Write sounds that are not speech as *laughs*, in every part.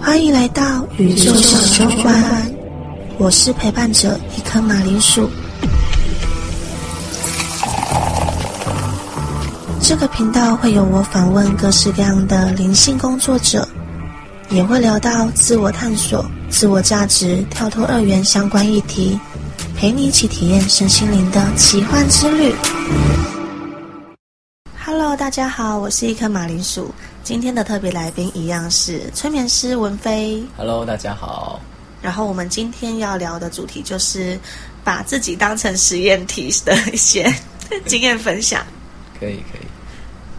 欢迎来到宇宙小酒馆，我是陪伴者一颗马铃薯。这个频道会有我访问各式各样的灵性工作者，也会聊到自我探索、自我价值、跳脱二元相关议题，陪你一起体验身心灵的奇幻之旅。Hello，大家好，我是一颗马铃薯。今天的特别来宾一样是催眠师文飞。Hello，大家好。然后我们今天要聊的主题就是把自己当成实验体的一些 *laughs* 经验分享。可以可以，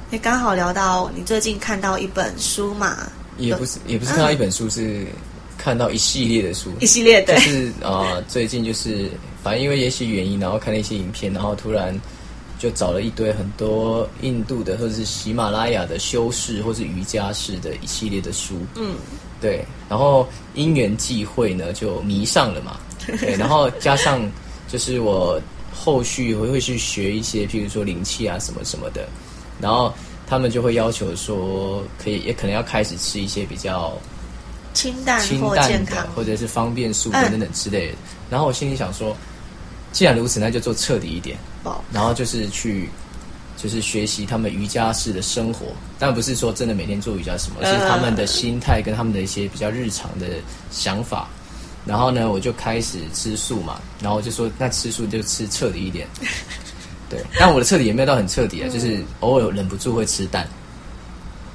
也刚好聊到你最近看到一本书嘛，也不是也不是看到一本书，是看到一系列的书，一系列的，就是呃最近就是反正因为一些原因，然后看了一些影片，然后突然就找了一堆很多印度的或者是喜马拉雅的修士或是瑜伽士的一系列的书，嗯，对，然后因缘际会呢就迷上了嘛，对，然后加上就是我后续会会去学一些，譬如说灵气啊什么什么的，然后他们就会要求说，可以也可能要开始吃一些比较清淡清淡的，，或者是方便素嗯。等等之类的。然后我心里想说，既然如此，那就做彻底一点，哦然后就是去。就是学习他们瑜伽式的生活，但不是说真的每天做瑜伽什么，而是他们的心态跟他们的一些比较日常的想法。然后呢，我就开始吃素嘛，然后就说那吃素就吃彻底一点。*laughs* 对，但我的彻底也没有到很彻底啊，就是偶尔忍不住会吃蛋。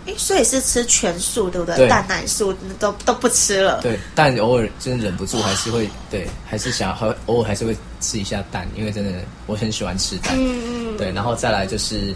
诶，所以是吃全素对不对？对蛋奶素都都不吃了。对，但偶尔真的忍不住还是会，对，还是想还偶尔还是会吃一下蛋，因为真的我很喜欢吃蛋。嗯嗯对，然后再来就是，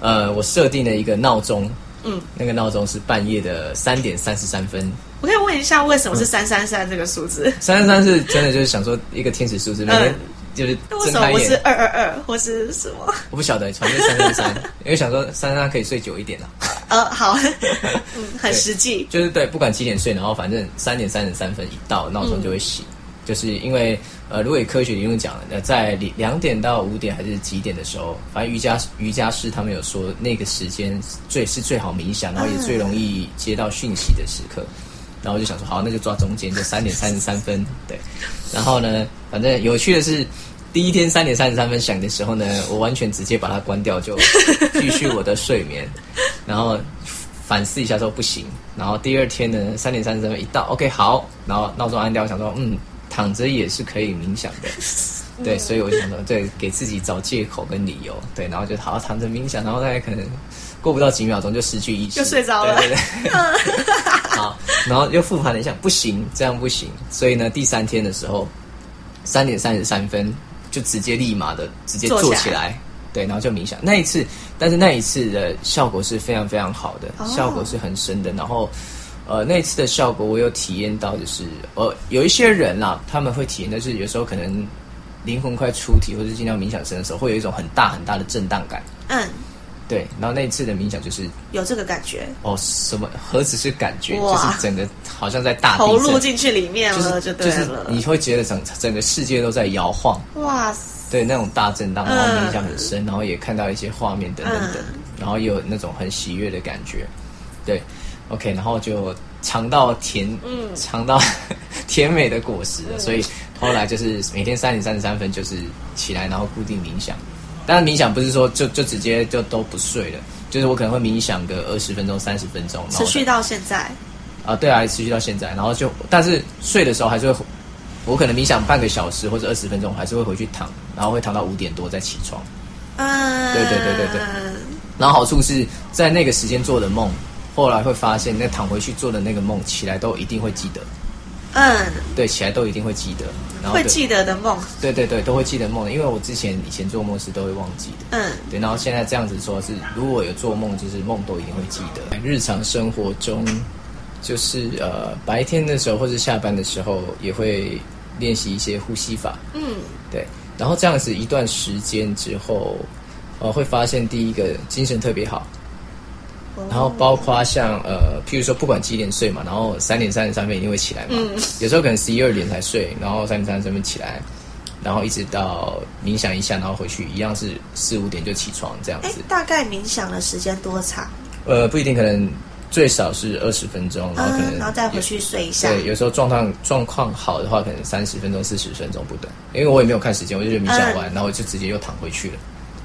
呃，我设定了一个闹钟，嗯，那个闹钟是半夜的三点三十三分。我可以问一下，为什么是三三三这个数字？三三三是真的就是想说一个天使数字，每天就是那为什么不是，二二二或是什么？我不晓得，反正三三三，*laughs* 因为想说三三三可以睡久一点啊。呃，好，*laughs* 嗯，很实际。就是对，不管几点睡，然后反正三点三十三分一到，闹钟就会醒。就是因为呃，如果以科学理论讲，呃，在两两点到五点还是几点的时候，反正瑜伽瑜伽师他们有说那个时间最是最好冥想，然后也最容易接到讯息的时刻。然后我就想说，好，那就抓中间，就三点三十三分，对。然后呢，反正有趣的是，第一天三点三十三分响的时候呢，我完全直接把它关掉，就继续我的睡眠。然后反思一下之后不行，然后第二天呢，三点三十分一到，OK 好，然后闹钟按掉，我想说，嗯，躺着也是可以冥想的，*laughs* 对，所以我就想说，对，给自己找借口跟理由，对，然后就好好躺着冥想，然后大概可能过不到几秒钟就失去意识，就睡着了。对对对，*laughs* 好，然后又复盘了一下，不行，这样不行，所以呢，第三天的时候，三点三十三分就直接立马的直接坐起来。对，然后就冥想那一次，但是那一次的效果是非常非常好的，哦效果是很深的。然后，呃，那一次的效果我有体验到，就是呃，有一些人啦，他们会体验，但是有时候可能灵魂快出体或者进到冥想深的时候，会有一种很大很大的震荡感。嗯，对，然后那一次的冥想就是有这个感觉，哦，什么何止是感觉，就是整个好像在大地投入，进去里面就是了，就对就是。你会觉得整整个世界都在摇晃。哇塞，对那种大震荡，然后嗯。冥想很深，然后也看到一些画面等等等，嗯。然后也有那种很喜悦的感觉，对，OK，然后就尝到甜，嗯。尝到 *laughs* 甜美的果实了，所以后来就是每天三点三十三分就是起来，然后固定冥想。当然冥想不是说就就直接就都不睡了，就是我可能会冥想个二十分钟、三十分钟，然后持续到现在，啊，对啊，持续到现在，然后就，但是睡的时候还是会，我可能冥想半个小时或者二十分钟，还是会回去躺，然后会躺到五点多再起床。嗯，对对对对对。然后好处是在那个时间做的梦，后来会发现那躺回去做的那个梦，起来都一定会记得，嗯，对，起来都一定会记得，然后会记得的梦，对对对，都会记得梦，因为我之前以前做梦是都会忘记的。嗯，对，然后现在这样子说是，如果有做梦，就是梦都一定会记得。日常生活中，就是呃白天的时候或者下班的时候，也会练习一些呼吸法。嗯，对，然后这样子一段时间之后，呃，会发现第一个精神特别好，然后包括像呃，譬如说不管几点睡嘛，然后三点三十三分一定会起来嘛，嗯有时候可能十一二点才睡，然后三点三十三分起来，然后一直到冥想一下，然后回去一样是四五点就起床这样哎子。，大概冥想的时间多长？呃，不一定，可能最少是二十分钟，然后可能、嗯，然后再回去睡一下。对，有时候状况状况好的话，可能三十分钟、四十分钟不等。因为我也没有看时间，我就觉得冥想完，嗯然后我就直接又躺回去了。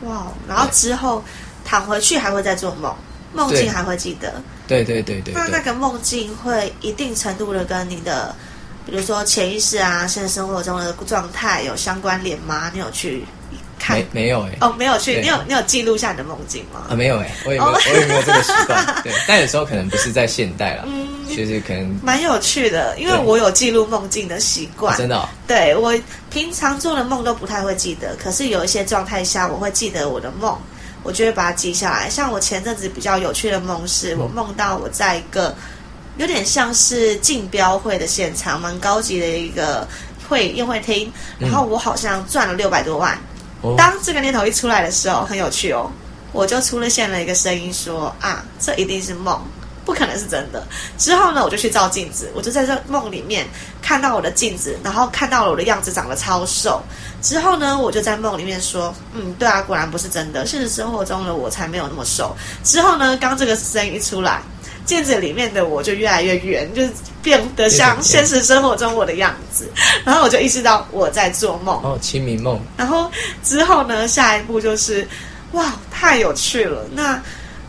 哇，然后之后躺回去还会再做梦，梦境对还会记得。对对对对对，那那个梦境会一定程度的跟你的，比如说潜意识啊，现实生活中的状态有相关联吗？你有去看没？没有哎、哦，没有去，你有你有记录下你的梦境吗？啊没有哎、我也没有、哦我也没有这个习惯。*laughs* 对，但有时候可能不是在现代了，嗯其实可能、蛮有趣的，因为我有记录梦境的习惯。真的、哦、对我平常做的梦都不太会记得，可是有一些状态下我会记得我的梦，我就会把它记下来。像我前阵子比较有趣的梦是，我梦到我在一个有点像是竞标会的现场，蛮高级的一个会宴会厅，然后我好像赚了六百多万。当这个念头一出来的时候，很有趣哦，我就出了现了一个声音说啊，这一定是梦。不可能是真的。之后呢，我就去照镜子，我就在这梦里面看到我的镜子，然后看到了我的样子长得超瘦。之后呢，我就在梦里面说，嗯，对啊，果然不是真的，现实生活中的我才没有那么瘦。之后呢，刚这个声音一出来，镜子里面的我就越来越圆，就是变得像现实生活中我的样子。然后我就意识到我在做梦。哦，清明梦，然后之后呢，下一步就是，哇，太有趣了。那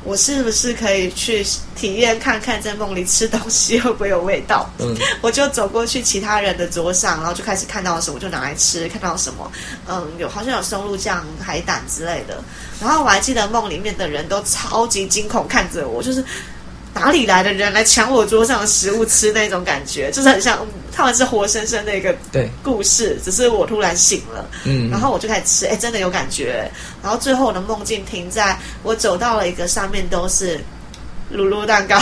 我是不是可以去体验看看，在梦里吃东西会不会有味道？嗯，*laughs* 我就走过去其他人的桌上，然后就开始看到什么就拿来吃，看到什么，嗯，有好像有松露酱、海胆之类的。然后我还记得梦里面的人都超级惊恐看着我，就是。哪里来的人来抢我桌上的食物吃那种感觉，就是很像、嗯、他们是活生生的一个对故事，只是我突然醒了，嗯，然后我就开始吃，哎，真的有感觉。然后最后我的梦境停在我走到了一个上面都是乳酪蛋糕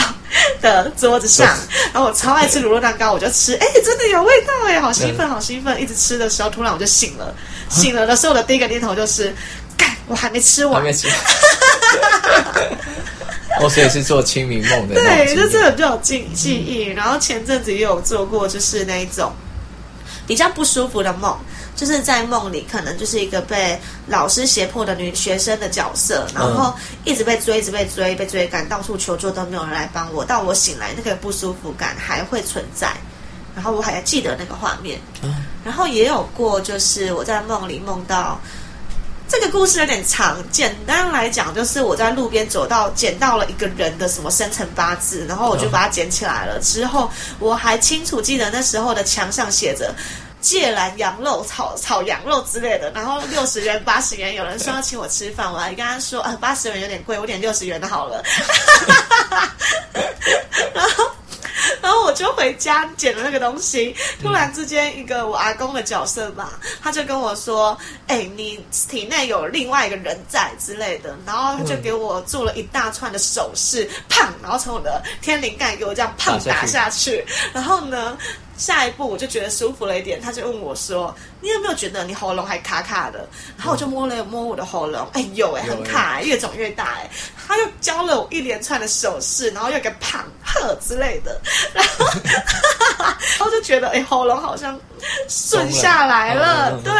的桌子上，*laughs* 然后我超爱吃乳酪蛋糕，我就吃，哎，真的有味道哎，好兴奋，好兴奋！一直吃的时候，突然我就醒了，醒了的时候我的第一个念头就是，干，我还没吃完，还没吃。*laughs* 哦，所以是做清明梦的对，就这个比较有记记忆。然后前阵子也有做过，就是那一种比较不舒服的梦，就是在梦里可能就是一个被老师胁迫的女学生的角色，然后一直被追，一直被追，被追赶，到处求救都没有人来帮我。到我醒来，那个不舒服感还会存在。然后我还记得那个画面，然后也有过，就是我在梦里梦到。这个故事有点长，简单来讲，就是我在路边走到捡到了一个人的什么生辰八字，然后我就把它捡起来了。之后我还清楚记得那时候的墙上写着“芥兰羊肉炒炒羊肉”之类的，然后 *laughs* 六十元、八十元，有人说要请我吃饭，我还跟他说啊，八十元有点贵，我点六十元的好了。然后。*laughs* 然后我就回家捡了那个东西，突然之间，一个我阿公的角色吧，他就跟我说：“哎，你体内有另外一个人在之类的。”然后他就给我做了一大串的手势，砰！然后从我的天灵盖给我这样砰打下去。然后呢，下一步我就觉得舒服了一点，他就问我说：“你有没有觉得你喉咙还卡卡的？”然后我就摸了摸我的喉咙，哎，有哎，很卡哎，越肿越大哎。他又教了我一连串的手势，然后又给胖呵之类的。然后，*laughs* 然后就觉得哎，喉咙好像 *laughs* 顺下来了，对。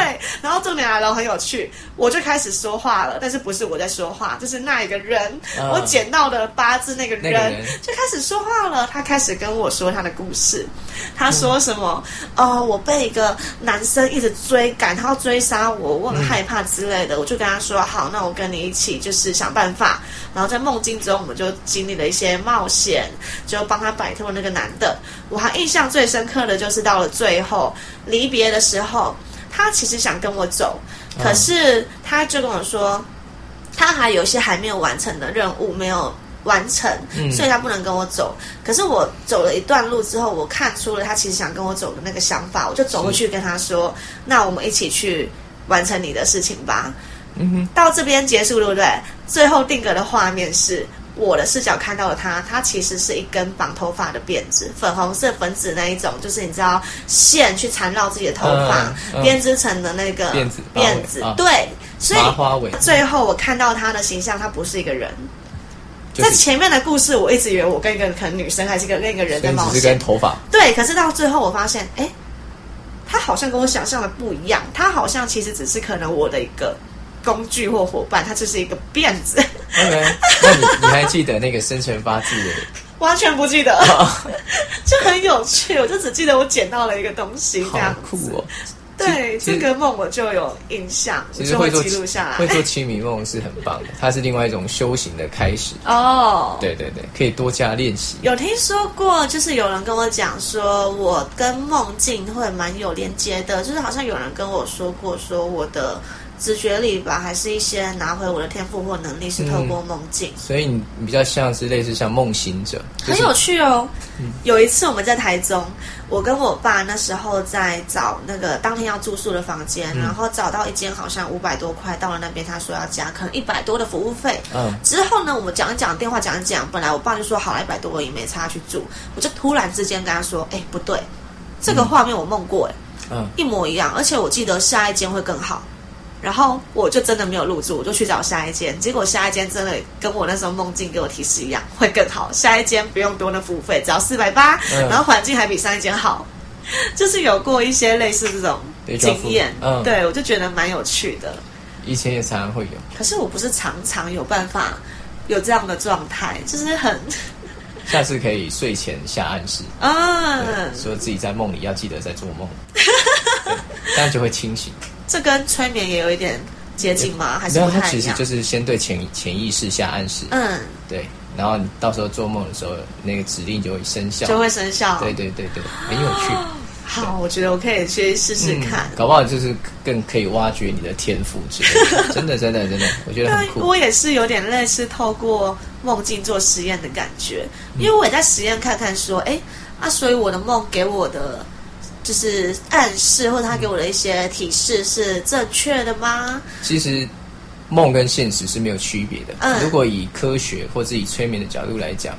然后重点来了，很有趣，我就开始说话了，但是不是我在说话，就是那一个人，我捡到的八字那个人就开始说话了。他开始跟我说他的故事，他说什么？哦，我被一个男生一直追赶，他要追杀我，我很害怕之类的。我就跟他说，好，那我跟你一起就是想办法。然后在梦境中，我们就经历了一些冒险，就帮他摆脱那个男的。我还印象最深刻的就是到了最后离别的时候，他其实想跟我走，可是他就跟我说，他还有一些还没有完成的任务没有完成，所以他不能跟我走。可是我走了一段路之后，我看出了他其实想跟我走的那个想法，我就走过去跟他说：“那我们一起去完成你的事情吧。”嗯哼，到这边结束，对不对？最后定格的画面是我的视角看到了他，他其实是一根绑头发的辫子，粉红色、粉紫那一种，就是你知道线去缠绕自己的头发，嗯嗯编织成的那个辫子辫子，啊对。所以最后我看到他的形象，他不是一个人。就是在前面的故事，我一直以为我跟一个可能女生还是跟另一个人在冒险是跟，头发，对。可是到最后，我发现，哎，他好像跟我想象的不一样，他好像其实只是可能我的一个工具或伙伴，它就是一个辫子。OK，那你你还记得那个生辰八字的 *laughs* 完全不记得，*laughs* 就很有趣。我就只记得我捡到了一个东西，这好样酷哦！对，这个梦我就有印象，其实会记录下来。会做清明梦是很棒的，它是另外一种修行的开始。哦，对对对，可以多加练习。有听说过，就是有人跟我讲说，我跟梦境会蛮有连接的，就是好像有人跟我说过，说我的直觉里吧，还是一些拿回我的天赋或能力是透过梦境。所以你你比较像是类似像梦行者，就是很有趣哦。有一次我们在台中，我跟我爸那时候在找那个当天要住宿的房间，然后找到一间好像五百多块，到了那边他说要加可能一百多的服务费。嗯之后呢，我们讲一讲电话讲一讲，本来我爸就说好了，一百多我也没差去住，我就突然之间跟他说，哎，不对，这个画面我梦过，哎、嗯，一模一样，而且我记得下一间会更好。然后我就真的没有入住，我就去找下一间。结果下一间真的跟我那时候梦境给我提示一样，会更好。下一间不用多的服务费，只要四百八，嗯然后环境还比上一间好。*laughs* 就是有过一些类似这种经验，嗯对我就觉得蛮有趣的。以前也常常会有。可是我不是常常有办法有这样的状态，就是很 *laughs* 下次可以睡前下暗示，啊，对说自己在梦里要记得在做梦，对这样就会清醒。这跟催眠也有一点接近吗？还是没有，它不太一样？其实就是先对潜潜意识下暗示，嗯，对，然后你到时候做梦的时候，那个指令就会生效，就会生效。对对对对，很有趣。*gasps* 好，我觉得我可以去试试看。搞不好就是更可以挖掘你的天赋之类的。*laughs* 真的真的真的，我觉得很，酷。我也是有点类似透过梦境做实验的感觉，嗯因为我也在实验看看说，哎，啊，所以我的梦给我的就是暗示，或者他给我的一些提示是正确的吗？其实梦跟现实是没有区别的。嗯如果以科学或者以催眠的角度来讲，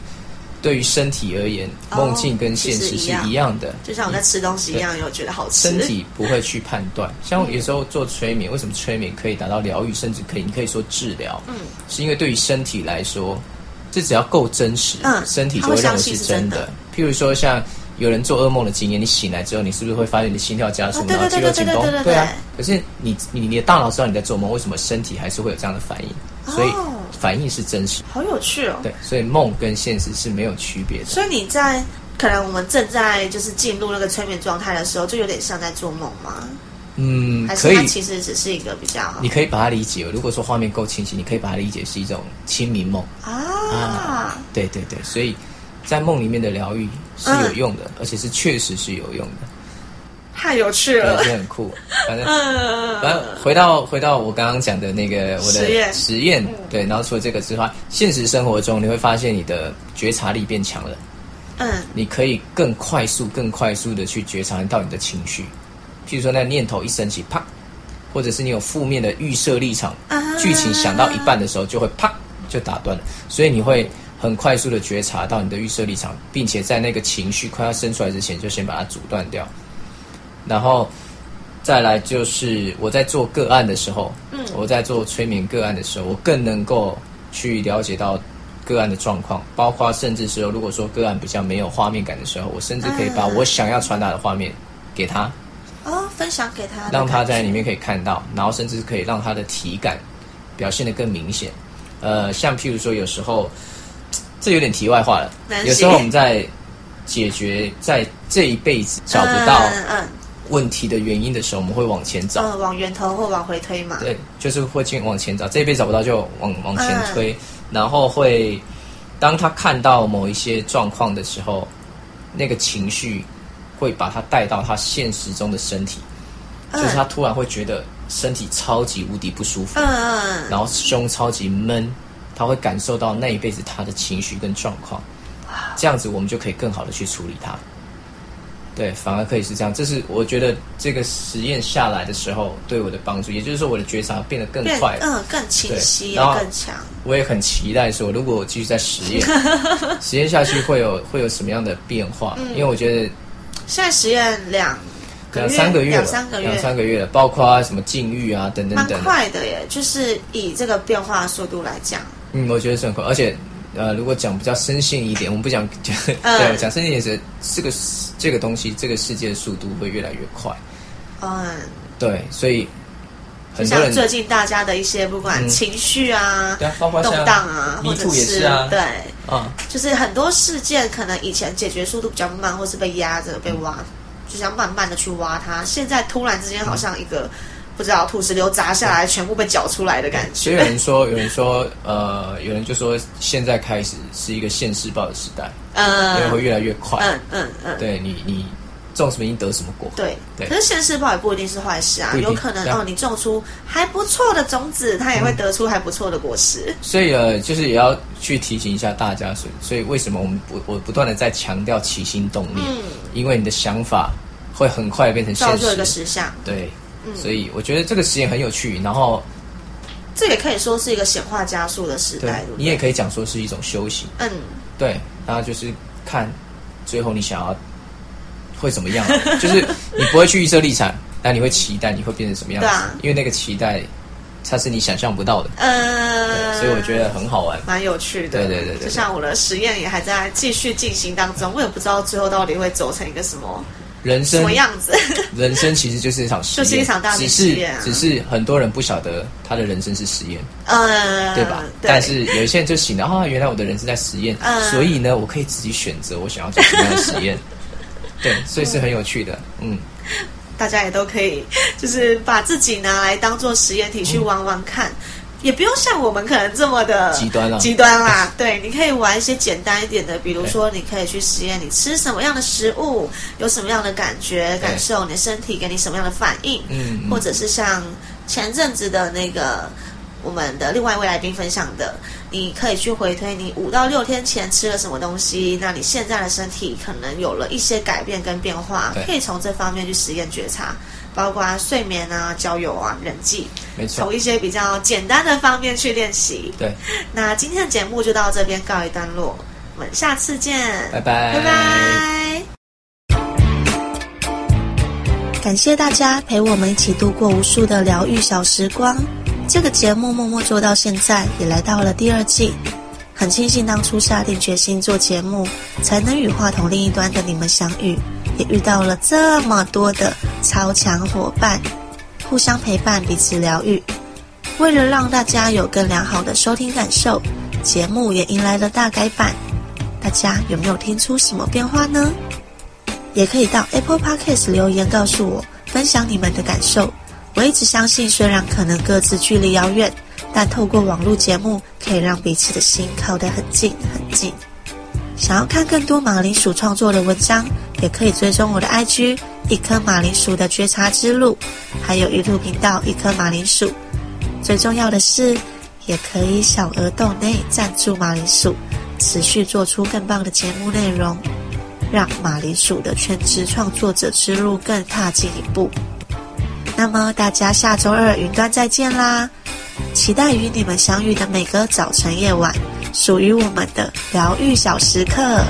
对于身体而言，哦梦境跟现实是一样的。就像我在吃东西一样，有觉得好吃。身体不会去判断，像有时候做催眠，为什么催眠可以达到疗愈，甚至可以你可以说治疗？嗯，是因为对于身体来说，这只要够真实，嗯身体就会认为是真的譬如说，像有人做噩梦的经验，你醒来之后，你是不是会发现你的心跳加速，然后肌肉紧绷对啊。可是你你你的大脑知道你在做梦，为什么身体还是会有这样的反应？所以哦反应是真实。好有趣哦。对，所以梦跟现实是没有区别的。所以你在可能我们正在就是进入那个催眠状态的时候，就有点像在做梦吗？嗯，还可以，其实只是一个比较你可以把它理解。如果说画面够清晰，你可以把它理解是一种清明梦。啊？对对对，所以在梦里面的疗愈是有用的，而且是确实是有用的，太有趣了。也，。是很酷。反正嗯，反正回到回到我刚刚讲的那个我的实验。实验，对，然后除了这个之外，现实生活中你会发现你的觉察力变强了，嗯。你可以更快速、更快速的去觉察到你的情绪，譬如说那念头一升起，啪，或者是你有负面的预设立场，啊。剧情想到一半的时候就会啪就打断了，所以你会很快速的觉察到你的预设立场，并且在那个情绪快要生出来之前就先把它阻断掉，然后再来就是我在做个案的时候，嗯。我在做催眠个案的时候，我更能够去了解到个案的状况，包括甚至是如果说个案比较没有画面感的时候，我甚至可以把嗯我想要传达的画面给他，哦，分享给他让他在里面可以看到，然后甚至可以让他的体感表现的更明显。呃，像譬如说有时候，这有点题外话了。有时候我们在解决在这一辈子找不到问题的原因的时候，我们会往前找。嗯，往源头或往回推嘛。对，就是会进往前找，这一辈子找不到就往往前推，然后会当他看到某一些状况的时候，那个情绪会把他带到他现实中的身体，嗯。就是他突然会觉得身体超级无敌不舒服，嗯嗯，然后胸超级闷，他会感受到那一辈子他的情绪跟状况，这样子我们就可以更好的去处理它。对，反而可以是这样，这是我觉得这个实验下来的时候对我的帮助，也就是说我的觉察变得更快了。嗯更清晰，也对然后更强。我也很期待说，如果我继续在实验，*laughs* 实验下去会有会有什么样的变化？嗯因为我觉得现在实验两两三个月了，两三个月，两三个月了，包括什么禁欲啊等等蛮，快的耶。就是以这个变化速度来讲，嗯，我觉得是很快，而且呃，如果讲比较深信一点，我们不讲讲，*laughs* 嗯。对，讲深信一点是这个这个东西，这个世界的速度会越来越快，嗯，对，所以就像最近大家的一些不管嗯。情绪啊、对啊，动荡啊，或者是啊。对，啊，就是很多事件可能以前解决速度比较慢，或是被压着被挖，就是要慢慢的去挖它。现在突然之间好像一个不知道土石流砸下来，全部被搅出来的感觉所以有。人说，*laughs* 有人说，呃，有人就说现在开始是一个现世报的时代，因为会嗯越来越快。嗯嗯嗯，对你，你种什么因得什么果。对。对可是现世报也不一定是坏事啊，有可能哦，你种出还不错的种子，它也会得出还不错的果实。所以呃，就是也要去提醒一下大家，所以所以为什么我们不我不断的在强调起心动念，嗯，因为你的想法会很快变成现造就一个实。实相。对，嗯所以我觉得这个实验很有趣，然后这也可以说是一个显化加速的时代，你也可以讲说是一种修行。嗯，对，然后就是看最后你想要会怎么样，*laughs* 就是你不会去预设立场，但你会期待你会变成什么样子，因为那个期待它是你想象不到的，呃，所以我觉得很好玩。蛮有趣的。对对对就像我的实验也还在继续进行当中，我也不知道最后到底会走成一个什么什人生什么样子。*laughs* 人生其实就是一场实验，就是一场大型只是实验啊只是很多人不晓得他的人生是实验，呃，对吧？对但是有一些人就醒了啊，原来我的人生在实验，*laughs* 嗯所以呢，我可以自己选择我想要做什么样的实验。*laughs* 对，所以是很有趣的，嗯，大家也都可以，就是把自己拿来当做实验体去玩玩看。也不用像我们可能这么的极端啦极端啦。*laughs* 对，你可以玩一些简单一点的，比如说你可以去实验你吃什么样的食物，有什么样的感觉、感受，你的身体给你什么样的反应，嗯嗯。或者是像前阵子的那个我们的另外一位来宾分享的，你可以去回推你五到六天前吃了什么东西，那你现在的身体可能有了一些改变跟变化，可以从这方面去实验觉察，包括睡眠啊、交友啊、人际，没错从，一些比较简单的方面去练习。对，那今天的节目就到这边告一段落，我们下次见，拜拜拜拜。感谢大家陪我们一起度过无数的疗愈小时光。这个节目默默做到现在，也来到了第二季。很庆幸当初下定决心做节目，才能与话筒另一端的你们相遇，也遇到了这么多的超强伙伴，互相陪伴，彼此疗愈。为了让大家有更良好的收听感受，节目也迎来了大改版。大家有没有听出什么变化呢？也可以到 Apple Podcast 留言告诉我，分享你们的感受。我一直相信，虽然可能各自距离遥远，但透过网络节目，可以让彼此的心靠得很近很近。想要看更多马铃薯创作的文章，也可以追踪我的 IG 一颗马铃薯的觉察之路，还有一路频道一颗马铃薯。最重要的是，也可以小额豆内赞助马铃薯，持续做出更棒的节目内容。让马铃薯的全职创作者之路更踏进一步。那么大家下周二云端再见啦！期待与你们相遇的每个早晨夜晚，属于我们的疗愈小时刻。